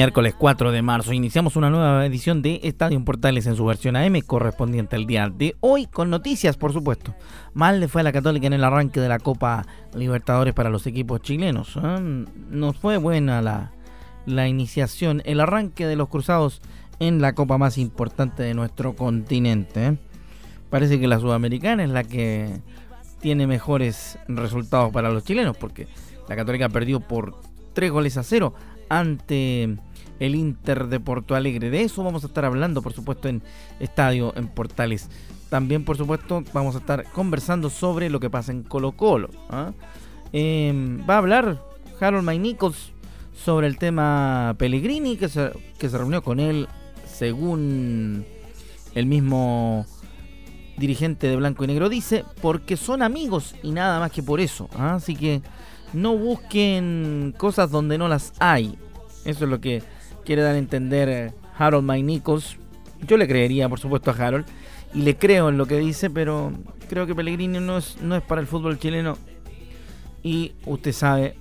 Miércoles 4 de marzo iniciamos una nueva edición de Estadio Portales en su versión AM correspondiente al día de hoy con noticias, por supuesto. Mal le fue a la Católica en el arranque de la Copa Libertadores para los equipos chilenos. ¿eh? Nos fue buena la, iniciación, el arranque de los cruzados en la Copa más importante de nuestro continente. ¿eh? Parece que la Sudamericana es la que tiene mejores resultados para los chilenos porque la Católica perdió por 3 goles a 0 ante el Inter de Porto Alegre. De eso vamos a estar hablando, por supuesto, en Estadio en Portales. También, por supuesto, vamos a estar conversando sobre lo que pasa en Colo Colo. ¿ah? Em, va a hablar Harold May Nichols sobre el tema Pellegrini, que se, que se reunió con él, según el mismo dirigente de Blanco y Negro dice, porque son amigos y nada más que por eso. ¿ah? Así que no busquen cosas donde no las hay. Eso es lo que quiere dar a entender eh, Harold Mike. Yo le creería, por supuesto, a Harold. Y le creo en lo que dice, pero creo que Pellegrini no es, no es para el fútbol chileno. Y usted sabe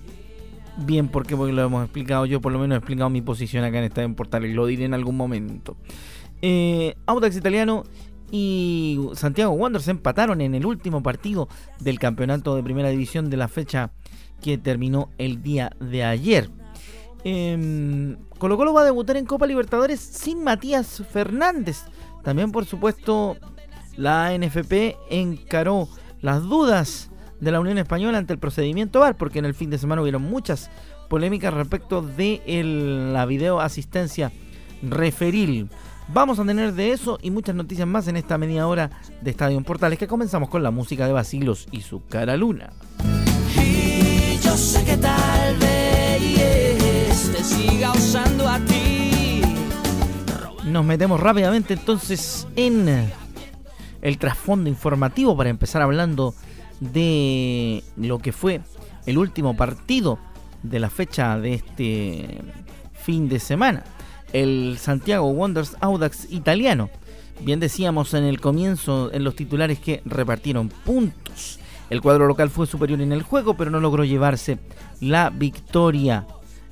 bien por qué, porque lo hemos explicado. Yo por lo menos he explicado mi posición acá en Estadio en y Lo diré en algún momento. Eh, Audax Italiano y Santiago Wanderers empataron en el último partido del campeonato de primera división de la fecha que terminó el día de ayer. Eh, Colo Colo va a debutar en Copa Libertadores sin Matías Fernández. También, por supuesto, la NFP encaró las dudas de la Unión Española ante el procedimiento VAR, porque en el fin de semana hubieron muchas polémicas respecto de la video asistencia referil. Vamos a tener de eso y muchas noticias más en esta media hora de Estadio Portales que comenzamos con la música de Basilos y su cara luna sé que tal vez te siga usando a ti. Nos metemos rápidamente entonces en el trasfondo informativo para empezar hablando de lo que fue el último partido de la fecha de este fin de semana. El Santiago Wonders Audax italiano. Bien decíamos en el comienzo en los titulares que repartieron puntos el cuadro local fue superior en el juego, pero no logró llevarse la victoria.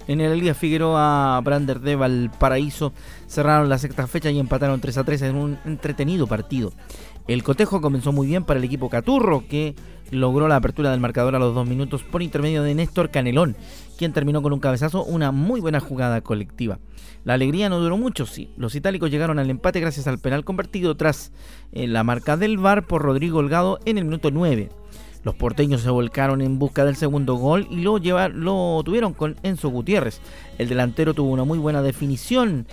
En el día Figueroa, Brander de Valparaíso cerraron la sexta fecha y empataron 3 a 3 en un entretenido partido. El cotejo comenzó muy bien para el equipo Caturro, que logró la apertura del marcador a los dos minutos por intermedio de Néstor Canelón, quien terminó con un cabezazo, una muy buena jugada colectiva. La alegría no duró mucho, sí. Los itálicos llegaron al empate gracias al penal convertido tras eh, la marca del VAR por Rodrigo Holgado en el minuto 9. Los porteños se volcaron en busca del segundo gol y lo, lo tuvieron con Enzo Gutiérrez. El delantero tuvo una muy buena definición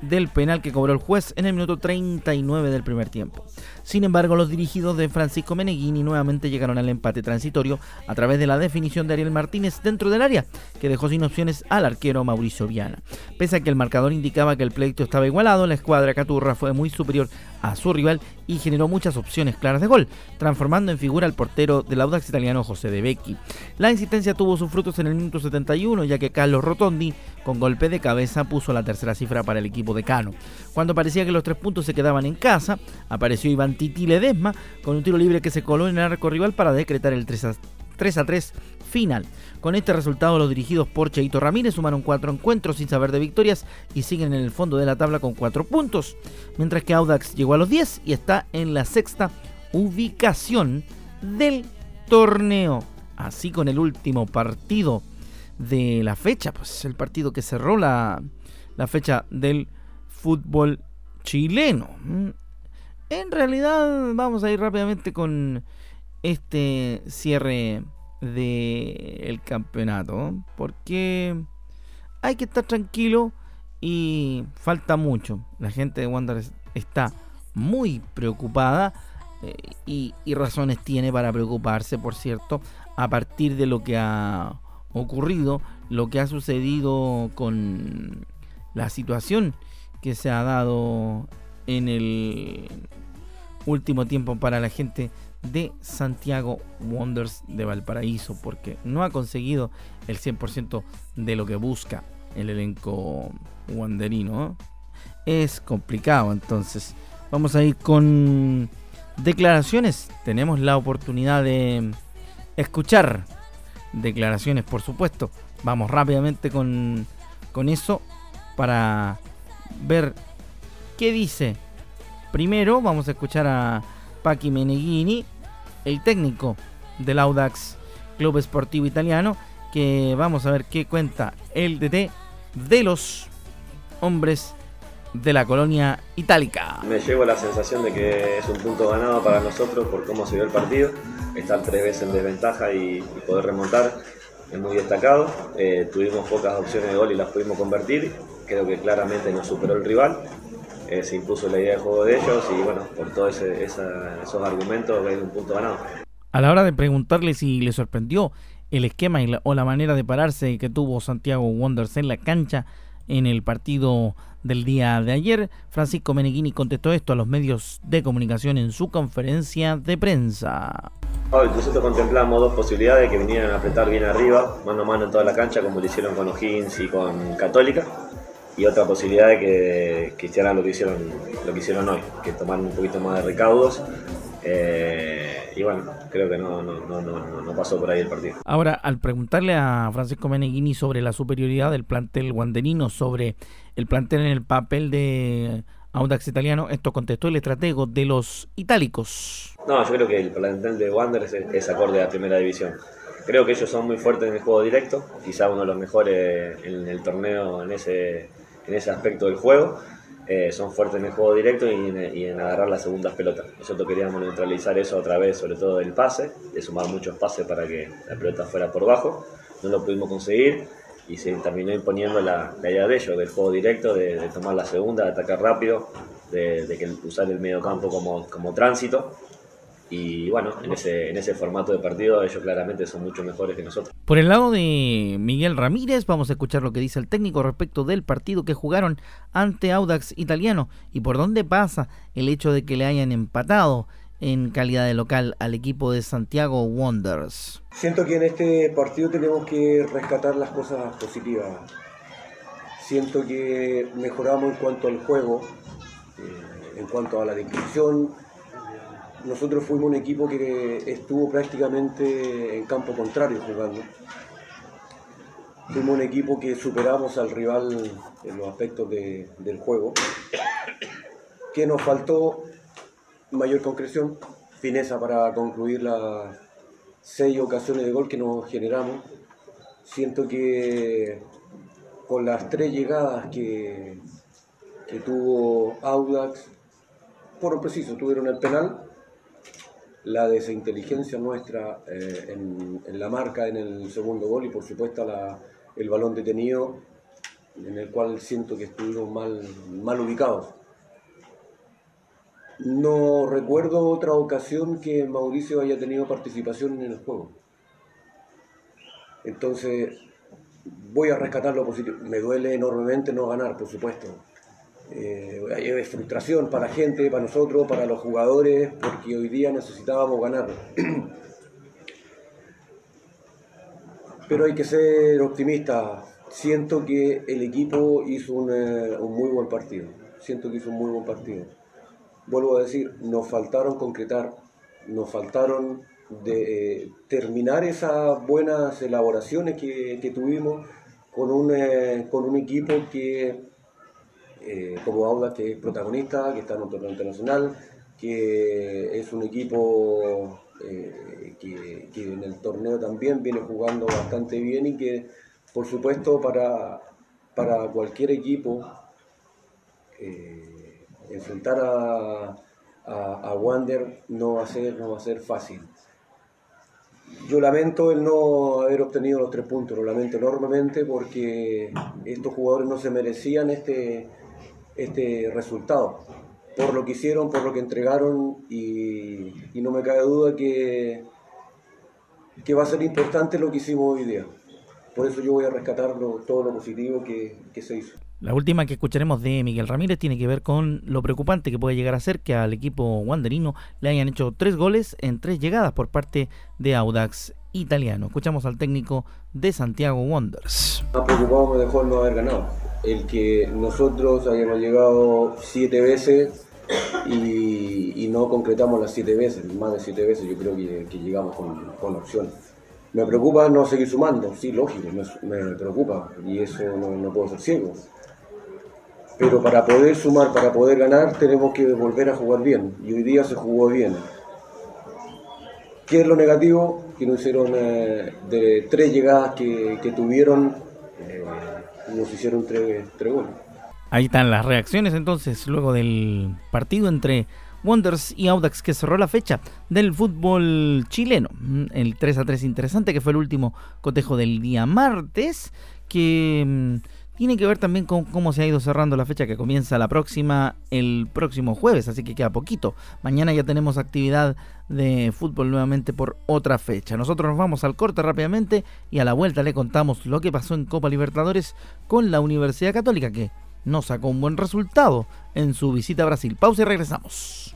del penal que cobró el juez en el minuto 39 del primer tiempo. Sin embargo, los dirigidos de Francisco Meneghini nuevamente llegaron al empate transitorio a través de la definición de Ariel Martínez dentro del área, que dejó sin opciones al arquero Mauricio Viana. Pese a que el marcador indicaba que el pleito estaba igualado, la escuadra Caturra fue muy superior a su rival y generó muchas opciones claras de gol, transformando en figura al portero del Audax italiano José De Becchi. La insistencia tuvo sus frutos en el minuto 71, ya que Carlos Rotondi, con golpe de cabeza, puso la tercera cifra para el equipo de Cano. Cuando parecía que los tres puntos se quedaban en casa, apareció Iván Titi Ledesma con un tiro libre que se coló en el arco rival para decretar el 3 a 3, a 3 final. Con este resultado, los dirigidos por Cheito Ramírez sumaron cuatro encuentros sin saber de victorias y siguen en el fondo de la tabla con cuatro puntos, mientras que Audax llegó a los 10 y está en la sexta ubicación del torneo. Así con el último partido de la fecha, pues el partido que cerró la, la fecha del fútbol chileno. En realidad vamos a ir rápidamente con este cierre del campeonato, porque hay que estar tranquilo y falta mucho. La gente de Wanderers está muy preocupada eh, y, razones tiene para preocuparse, por cierto, a partir de lo que ha ocurrido, lo que ha sucedido con la situación que se ha dado en el último tiempo para la gente de Santiago Wonders de Valparaíso, porque no ha conseguido el 100% de lo que busca el elenco wanderino. Es complicado, entonces vamos a ir con declaraciones. Tenemos la oportunidad de escuchar declaraciones, por supuesto. Vamos rápidamente con, con eso para ver qué dice. Primero vamos a escuchar a Paqui Meneghini, el técnico del Audax Club Esportivo Italiano, que vamos a ver qué cuenta el DT de los hombres de la colonia itálica. Me llevo la sensación de que es un punto ganado para nosotros por cómo se dio el partido. Estar tres veces en desventaja y, poder remontar es muy destacado. Eh, tuvimos pocas opciones de gol y las pudimos convertir. Creo que claramente nos superó el rival. Eh, se impuso la idea de juego de ellos y bueno, por todos esos argumentos hay un punto ganado. A la hora de preguntarle si le sorprendió el esquema o la manera de pararse que tuvo Santiago Wonders en la cancha en el partido del día de ayer, Francisco Meneghini contestó esto a los medios de comunicación en su conferencia de prensa. nosotros contemplamos dos posibilidades que vinieran a apretar bien arriba, mano a mano en toda la cancha, como lo hicieron con O'Higgins y con Católica y otra posibilidad de que, que, hicieran lo que hicieron lo que hicieron hoy, que tomaran un poquito más de recaudos. Eh, y bueno, creo que no, no, no, no, pasó por ahí el partido. Ahora, al preguntarle a Francisco Meneghini sobre la superioridad del plantel guanderino sobre el plantel en el papel de Audax italiano, esto contestó el estratego de los itálicos. No, yo creo que el plantel de Wander es, acorde a la primera división. Creo que ellos son muy fuertes en el juego directo, quizá uno de los mejores en el torneo en ese en ese aspecto del juego. Eh, son fuertes en el juego directo y en, agarrar las segundas pelotas. Nosotros queríamos neutralizar eso a través, sobre todo del pase, de sumar muchos pases para que la pelota fuera por bajo. No lo pudimos conseguir y se terminó imponiendo la, idea de ellos, del juego directo, de, tomar la segunda, de atacar rápido, de, de usar el medio campo como tránsito y bueno, en ese, en ese formato de partido ellos claramente son mucho mejores que nosotros. Por el lado de Miguel Ramírez, vamos a escuchar lo que dice el técnico respecto del partido que jugaron ante Audax Italiano y por dónde pasa el hecho de que le hayan empatado en calidad de local al equipo de Santiago Wonders. Siento que en este partido tenemos que rescatar las cosas positivas. Siento que mejoramos en cuanto al juego, eh, en cuanto a la discusión nosotros fuimos un equipo que estuvo prácticamente en campo contrario jugando. Fuimos un equipo que superamos al rival en los aspectos del juego, que nos faltó mayor concreción, fineza para concluir las seis ocasiones de gol que nos generamos. Siento que con las tres llegadas que, que tuvo Audax, por lo preciso, tuvieron el penal, la desinteligencia nuestra eh, en, la marca en el segundo gol y por supuesto la, el balón detenido en el cual siento que estuvimos mal, mal ubicados. No recuerdo otra ocasión que Mauricio haya tenido participación en el juego. Entonces, voy a rescatar lo positivo. Me duele enormemente no ganar, por supuesto. Eh, frustración para la gente, para nosotros, para los jugadores, porque hoy día necesitábamos ganar. Pero hay que ser optimista. Siento que el equipo hizo un, eh, muy buen partido. Siento que hizo un muy buen partido. Vuelvo a decir, nos faltaron concretar, nos faltaron de eh, terminar esas buenas elaboraciones que, que tuvimos con un, eh, con un equipo que eh, como Auda, que es protagonista, que está en un torneo internacional, que es un equipo eh, que, en el torneo también viene jugando bastante bien y que, por supuesto, para, para cualquier equipo, eh, enfrentar a, a, Wander no va, a ser, no va a ser fácil. Yo lamento el no haber obtenido los tres puntos, lo lamento enormemente porque estos jugadores no se merecían este, este resultado, por lo que hicieron, por lo que entregaron y, no me cabe duda que, que va a ser importante lo que hicimos hoy día. Por eso yo voy a rescatar todo lo positivo que, se hizo. La última que escucharemos de Miguel Ramírez tiene que ver con lo preocupante que puede llegar a ser que al equipo wanderino le hayan hecho tres goles en tres llegadas por parte de Audax italiano. Escuchamos al técnico de Santiago Wanderers. Más preocupado me dejó no haber ganado. El que nosotros hayamos llegado siete veces y, no concretamos las siete veces, más de siete veces yo creo que, llegamos con, con opciones. Me preocupa no seguir sumando, sí, lógico, me, preocupa y eso no, puedo ser ciego. Pero para poder sumar, para poder ganar, tenemos que volver a jugar bien y hoy día se jugó bien. ¿Qué es lo negativo? Que nos hicieron eh, de tres llegadas que, tuvieron, eh, nos hicieron tres, goles. Ahí están las reacciones entonces luego del partido entre Wonders y Audax que cerró la fecha del fútbol chileno. Mm, el 3 a 3 interesante que fue el último cotejo del día martes que mm, tiene que ver también con cómo se ha ido cerrando la fecha que comienza la próxima el próximo jueves, así que queda poquito. Mañana ya tenemos actividad de fútbol nuevamente por otra fecha. Nosotros nos vamos al corte rápidamente y a la vuelta le contamos lo que pasó en Copa Libertadores con la Universidad Católica que no sacó un buen resultado en su visita a Brasil. Pausa y regresamos.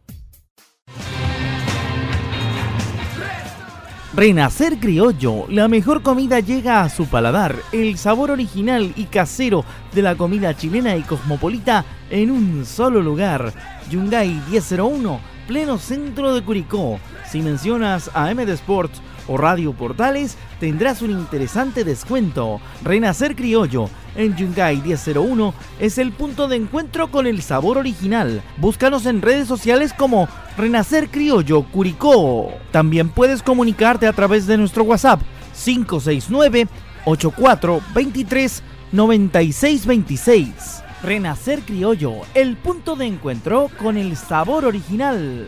Renacer Criollo, la mejor comida llega a su paladar, el sabor original y casero de la comida chilena y cosmopolita en un solo lugar. Yungay 1001, pleno centro de Curicó. Si mencionas a MD Sports o Radio Portales, tendrás un interesante descuento. Renacer Criollo en Yungay 1001 es el punto de encuentro con el sabor original. Búscanos en redes sociales como Renacer Criollo Curicó. También puedes comunicarte a través de nuestro WhatsApp 569 8423 9626. Renacer Criollo, el punto de encuentro con el sabor original.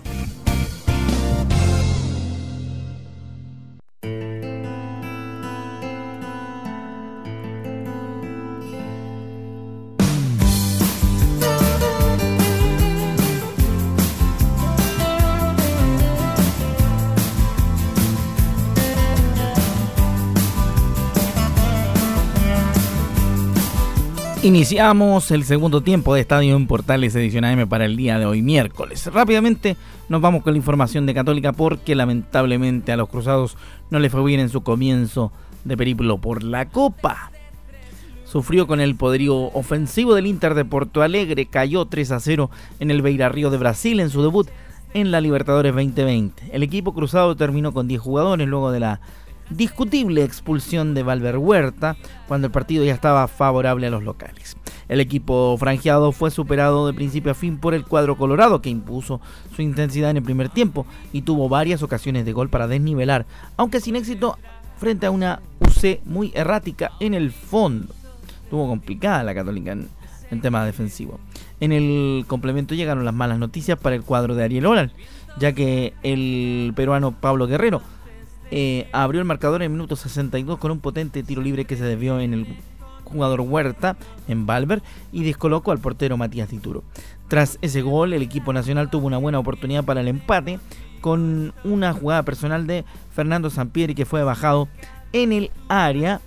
Iniciamos el segundo tiempo de Estadio en Portales Edición AM para el día de hoy, miércoles. Rápidamente nos vamos con la información de Católica porque lamentablemente a los Cruzados no le fue bien en su comienzo de periplo por la Copa. Sufrió con el poderío ofensivo del Inter de Porto Alegre, cayó 3 a 0 en el Beira Río de Brasil en su debut en la Libertadores 2020. El equipo cruzado terminó con 10 jugadores luego de la discutible expulsión de Valver Huerta cuando el partido ya estaba favorable a los locales. El equipo franjeado fue superado de principio a fin por el cuadro colorado que impuso su intensidad en el primer tiempo y tuvo varias ocasiones de gol para desnivelar, aunque sin éxito frente a una UC muy errática en el fondo. Tuvo complicada la Católica en, en tema defensivo. En el complemento llegaron las malas noticias para el cuadro de Ariel Oral, ya que el peruano Pablo Guerrero eh, abrió el marcador en el minuto 62 con un potente tiro libre que se desvió en el jugador Huerta en Valver y descolocó al portero Matías Tituro. Tras ese gol, el equipo nacional tuvo una buena oportunidad para el empate con una jugada personal de Fernando Sampieri que fue bajado en el área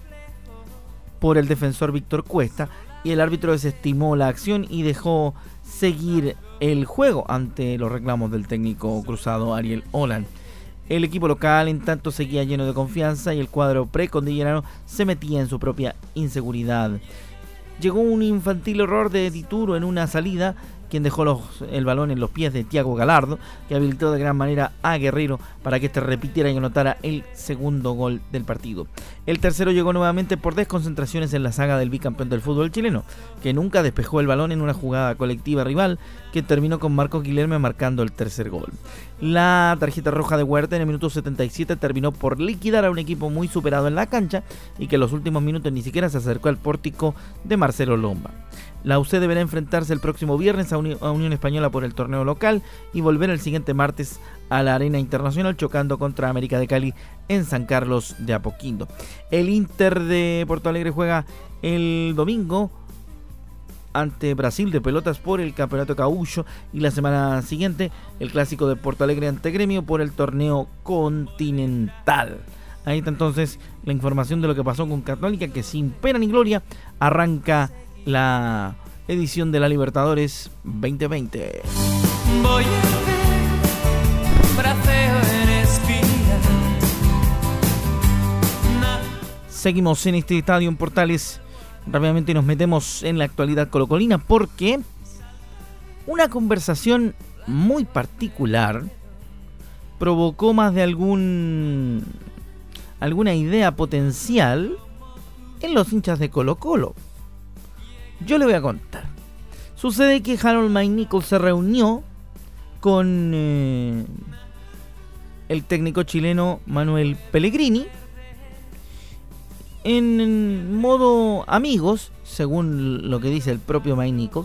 por el defensor Víctor Cuesta y el árbitro desestimó la acción y dejó seguir el juego ante los reclamos del técnico cruzado Ariel Holland. El equipo local en tanto seguía lleno de confianza y el cuadro precondillerano se metía en su propia inseguridad. Llegó un infantil error de Dituro en una salida quien dejó el balón en los pies de Tiago Galardo, que habilitó de gran manera a Guerrero para que este repitiera y anotara el segundo gol del partido. El tercero llegó nuevamente por desconcentraciones en la saga del bicampeón del fútbol chileno, que nunca despejó el balón en una jugada colectiva rival que terminó con Marcos Guilherme marcando el tercer gol. La tarjeta roja de Huerta en el minuto 77 terminó por liquidar a un equipo muy superado en la cancha y que en los últimos minutos ni siquiera se acercó al pórtico de Marcelo Lomba. La UC deberá enfrentarse el próximo viernes a, Unión Española por el torneo local y volver el siguiente martes a la Arena Internacional chocando contra América de Cali en San Carlos de Apoquindo. El Inter de Porto Alegre juega el domingo ante Brasil de pelotas por el Campeonato Caullo y la semana siguiente el clásico de Porto Alegre ante Gremio por el torneo continental. Ahí está entonces la información de lo que pasó con Católica que sin pena ni gloria arranca la edición de la Libertadores 2020. Seguimos en este estadio en Portales. Rápidamente nos metemos en la actualidad colocolina porque una conversación muy particular provocó más de algún alguna idea potencial en los hinchas de Colo Colo. Yo le voy a contar. Sucede que Harold Mike Nichols se reunió con eh, el técnico chileno Manuel Pellegrini en modo amigos, según lo que dice el propio Mike.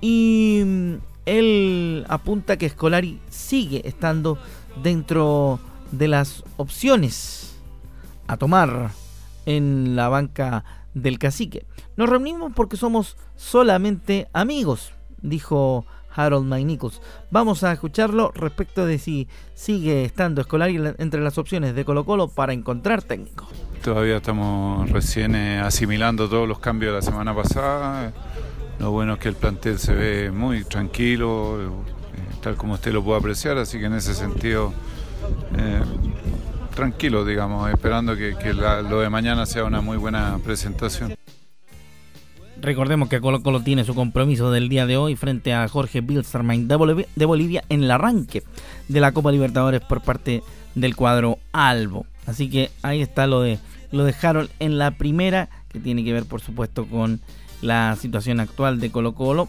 Y mm, él apunta que Scolari sigue estando dentro de las opciones a tomar en la banca del cacique. Nos reunimos porque somos solamente amigos, dijo Harold McNichols. Vamos a escucharlo respecto de si sigue estando escolar entre las opciones de Colo Colo para encontrar técnico. Todavía estamos recién eh, asimilando todos los cambios de la semana pasada. Lo bueno es que el plantel se ve muy tranquilo, eh, tal como usted lo puede apreciar, así que en ese sentido eh, tranquilo, digamos, esperando que, lo de mañana sea una muy buena presentación. Recordemos que Colo Colo tiene su compromiso del día de hoy frente a Jorge Bilstermain de Bolivia, en el arranque de la Copa Libertadores por parte del cuadro Albo. Así que ahí está lo de lo dejaron en la primera, que tiene que ver por supuesto con la situación actual de Colo Colo,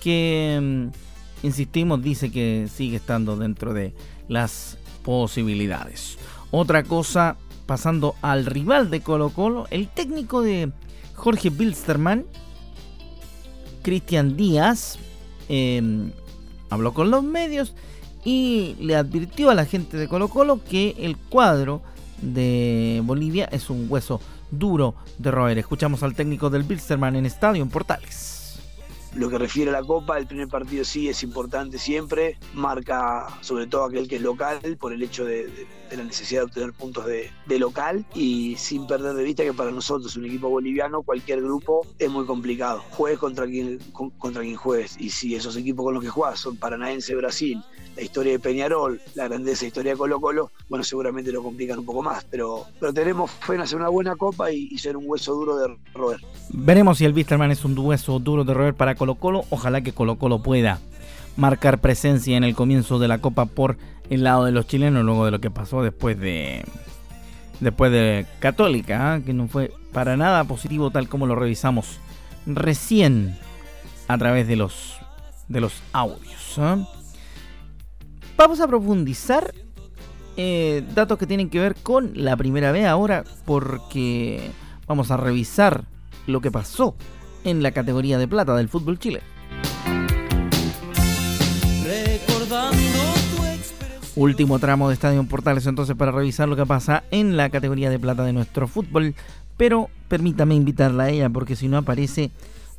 que, mm, insistimos, dice que sigue estando dentro de las posibilidades. Otra cosa, pasando al rival de Colo Colo, el técnico de Jorge Bilsterman, Cristian Díaz, em, habló con los medios y le advirtió a la gente de Colo Colo que el cuadro de Bolivia es un hueso duro de roer. Escuchamos al técnico del Bilsterman en Estadio en Portales. Lo que refiere a la Copa, el primer partido sí es importante siempre, marca sobre todo aquel que es local por el hecho de, la necesidad de obtener puntos de, local y sin perder de vista que para nosotros, un equipo boliviano, cualquier grupo es muy complicado. Juegues contra quien, contra quien juegues y si esos equipos con los que juegas son Paranaense, Brasil, la historia de Peñarol, la grandeza historia de Colo Colo, bueno, seguramente lo complican un poco más, pero, pero tenemos fe en hacer una buena copa y, ser un hueso duro de roer. Veremos si el Wisterman es un hueso duro de roer para Colo Colo, ojalá que Colo Colo pueda marcar presencia en el comienzo de la copa por el lado de los chilenos, luego de lo que pasó después de después de Católica, ¿ah? que no fue para nada positivo tal como lo revisamos recién a través de los de los audios. ¿ah? Vamos a profundizar eh, datos que tienen que ver con la primera vez ahora porque vamos a revisar lo que pasó en la categoría de plata del fútbol chile. Último tramo de Estadio Portales entonces para revisar lo que pasa en la categoría de plata de nuestro fútbol. Pero permítame invitarla a ella porque si no aparece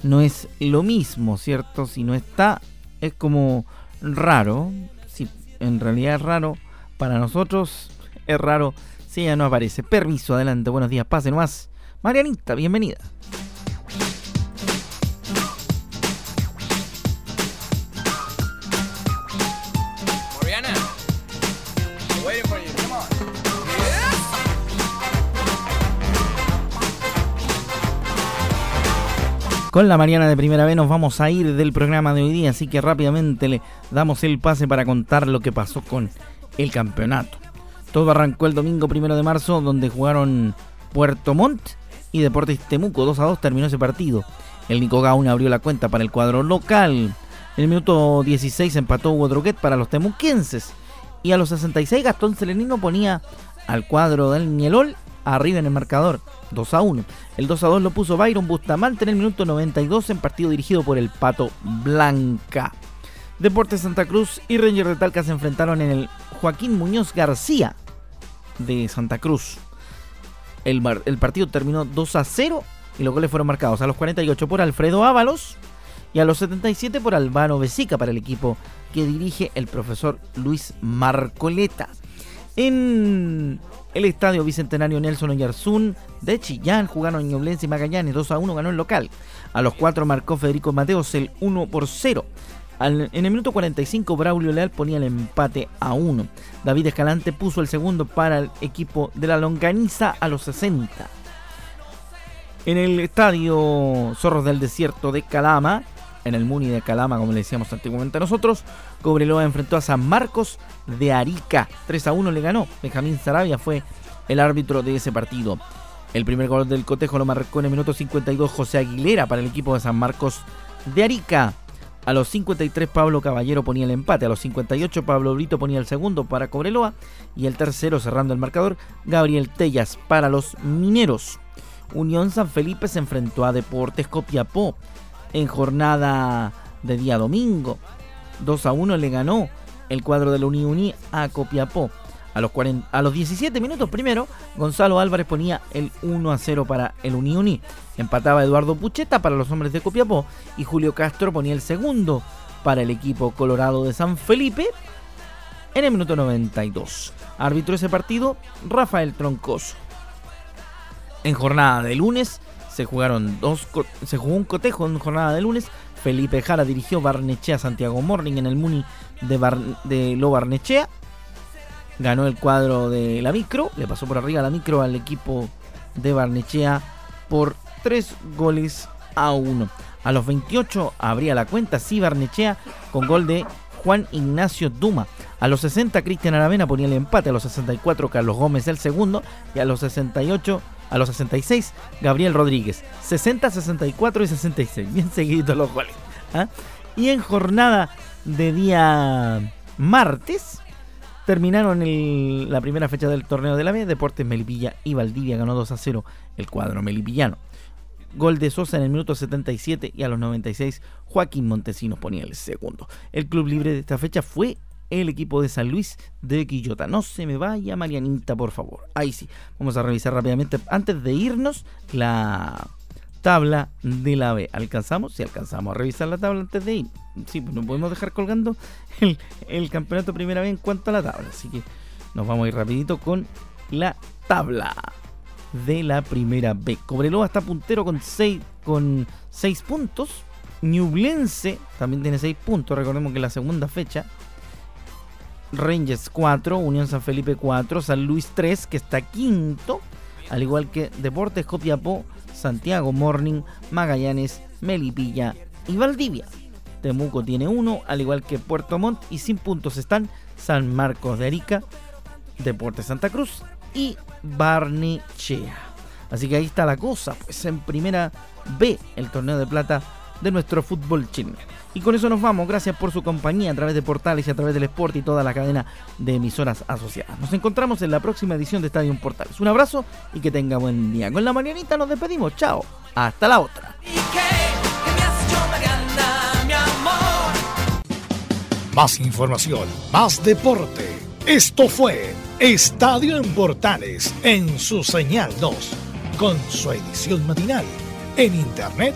no es lo mismo, ¿cierto? Si no está es como raro en realidad es raro. Para nosotros es raro si ella no aparece. Permiso, adelante, buenos días, pase nomás. Marianita, bienvenida. Con la Mariana de Primera vez nos vamos a ir del programa de hoy día, así que rápidamente le damos el pase para contar lo que pasó con el campeonato. Todo arrancó el domingo primero de marzo, donde jugaron Puerto Montt y Deportes Temuco. 2 a 2 terminó ese partido. El Nico Gauna abrió la cuenta para el cuadro local. En el minuto 16 empató Hugo Droguet para los temuquenses. Y a los 66 Gastón Celenino ponía al cuadro del Mielol arriba en el marcador, 2 a 1. El 2 a 2 lo puso Byron Bustamante en el minuto 92 en partido dirigido por el Pato Blanca. Deportes Santa Cruz y Ranger de Talca se enfrentaron en el Joaquín Muñoz García de Santa Cruz. El, el partido terminó 2 a 0 y los goles fueron marcados a los 48 por Alfredo Ábalos y a los 77 por Albano Besica para el equipo que dirige el profesor Luis Marcoleta. En el estadio Bicentenario Nelson Oyarzún de Chillán jugaron Ñoblense y Magallanes 2 a 1 ganó el local. A los 4 marcó Federico Mateos el 1 por 0. en el minuto 45 Braulio Leal ponía el empate a 1. David Escalante puso el segundo para el equipo de la Longaniza a los 60. En el estadio Zorros del Desierto de Calama, en el Muni de Calama, como le decíamos antiguamente a nosotros, Cobreloa enfrentó a San Marcos de Arica. 3 a 1 le ganó. Benjamín Sarabia fue el árbitro de ese partido. El primer gol del cotejo lo marcó en el minuto 52 José Aguilera para el equipo de San Marcos de Arica. A los 53 Pablo Caballero ponía el empate, a los 58 Pablo Brito ponía el segundo para Cobreloa y el tercero cerrando el marcador Gabriel Tellas para los Mineros. Unión San Felipe se enfrentó a Deportes Copiapó en jornada de día domingo. 2 a 1 le ganó el cuadro de la Uni a Copiapó. A los, a los 17 minutos primero, Gonzalo Álvarez ponía el 1 a 0 para el Uni Empataba Eduardo Pucheta para los hombres de Copiapó y Julio Castro ponía el segundo para el equipo colorado de San Felipe en el minuto 92. Árbitro ese partido, Rafael Troncoso. En jornada de lunes se jugaron dos se jugó un cotejo en jornada de lunes Felipe Jara dirigió Barnechea Santiago Morning en el Muni de, de Lo Barnechea. Ganó el cuadro de la micro, le pasó por arriba la micro al equipo de Barnechea por 3 goles a 1. A los 28 abría la cuenta, sí, Barnechea con gol de Juan Ignacio Duma. A los 60 Cristian Aravena ponía el empate, a los 64 Carlos Gómez el segundo y a los 68 A los 66, Gabriel Rodríguez. 60, 64 y 66. Bien seguidos los goles. ¿ah? Y en jornada de día martes, terminaron la primera fecha del torneo de la B. Deportes Melipilla y Valdivia ganó 2 a 0 el cuadro melipillano. Gol de Sosa en el minuto 77 y a los 96 Joaquín Montesinos ponía el segundo. El club libre de esta fecha fue el equipo de San Luis de Quillota. No se me vaya Marianita, por favor. Ahí sí. Vamos a revisar rápidamente, antes de irnos, la tabla de la B. ¿Alcanzamos? Si alcanzamos a revisar la tabla antes de ir. Sí, pues no podemos dejar colgando el, el campeonato primera vez en cuanto a la tabla. Así que nos vamos a ir rapidito con la tabla de la primera B. Cobreloa está puntero con 6 con seis puntos. Ñublense también tiene 6 puntos. Recordemos que la segunda fecha. Rangers 4, Unión San Felipe 4, San Luis 3, que está quinto. Al igual que Deportes Copiapó, Santiago Morning, Magallanes, Melipilla y Valdivia. Temuco tiene 1, al igual que Puerto Montt. Y sin puntos están San Marcos de Arica, Deportes Santa Cruz y Barnechea. Así que ahí está la cosa, pues en primera B el torneo de plata de nuestro fútbol chileno. Y con eso nos vamos, gracias por su compañía a través de Portales y a través del Sport y toda la cadena de emisoras asociadas. Nos encontramos en la próxima edición de Estadio Portales. Un abrazo y que tenga buen día. Con la mañanita nos despedimos, chao, hasta la otra. Más información, más deporte. Esto fue Estadio en Portales en su señal 2, con su edición matinal. En internet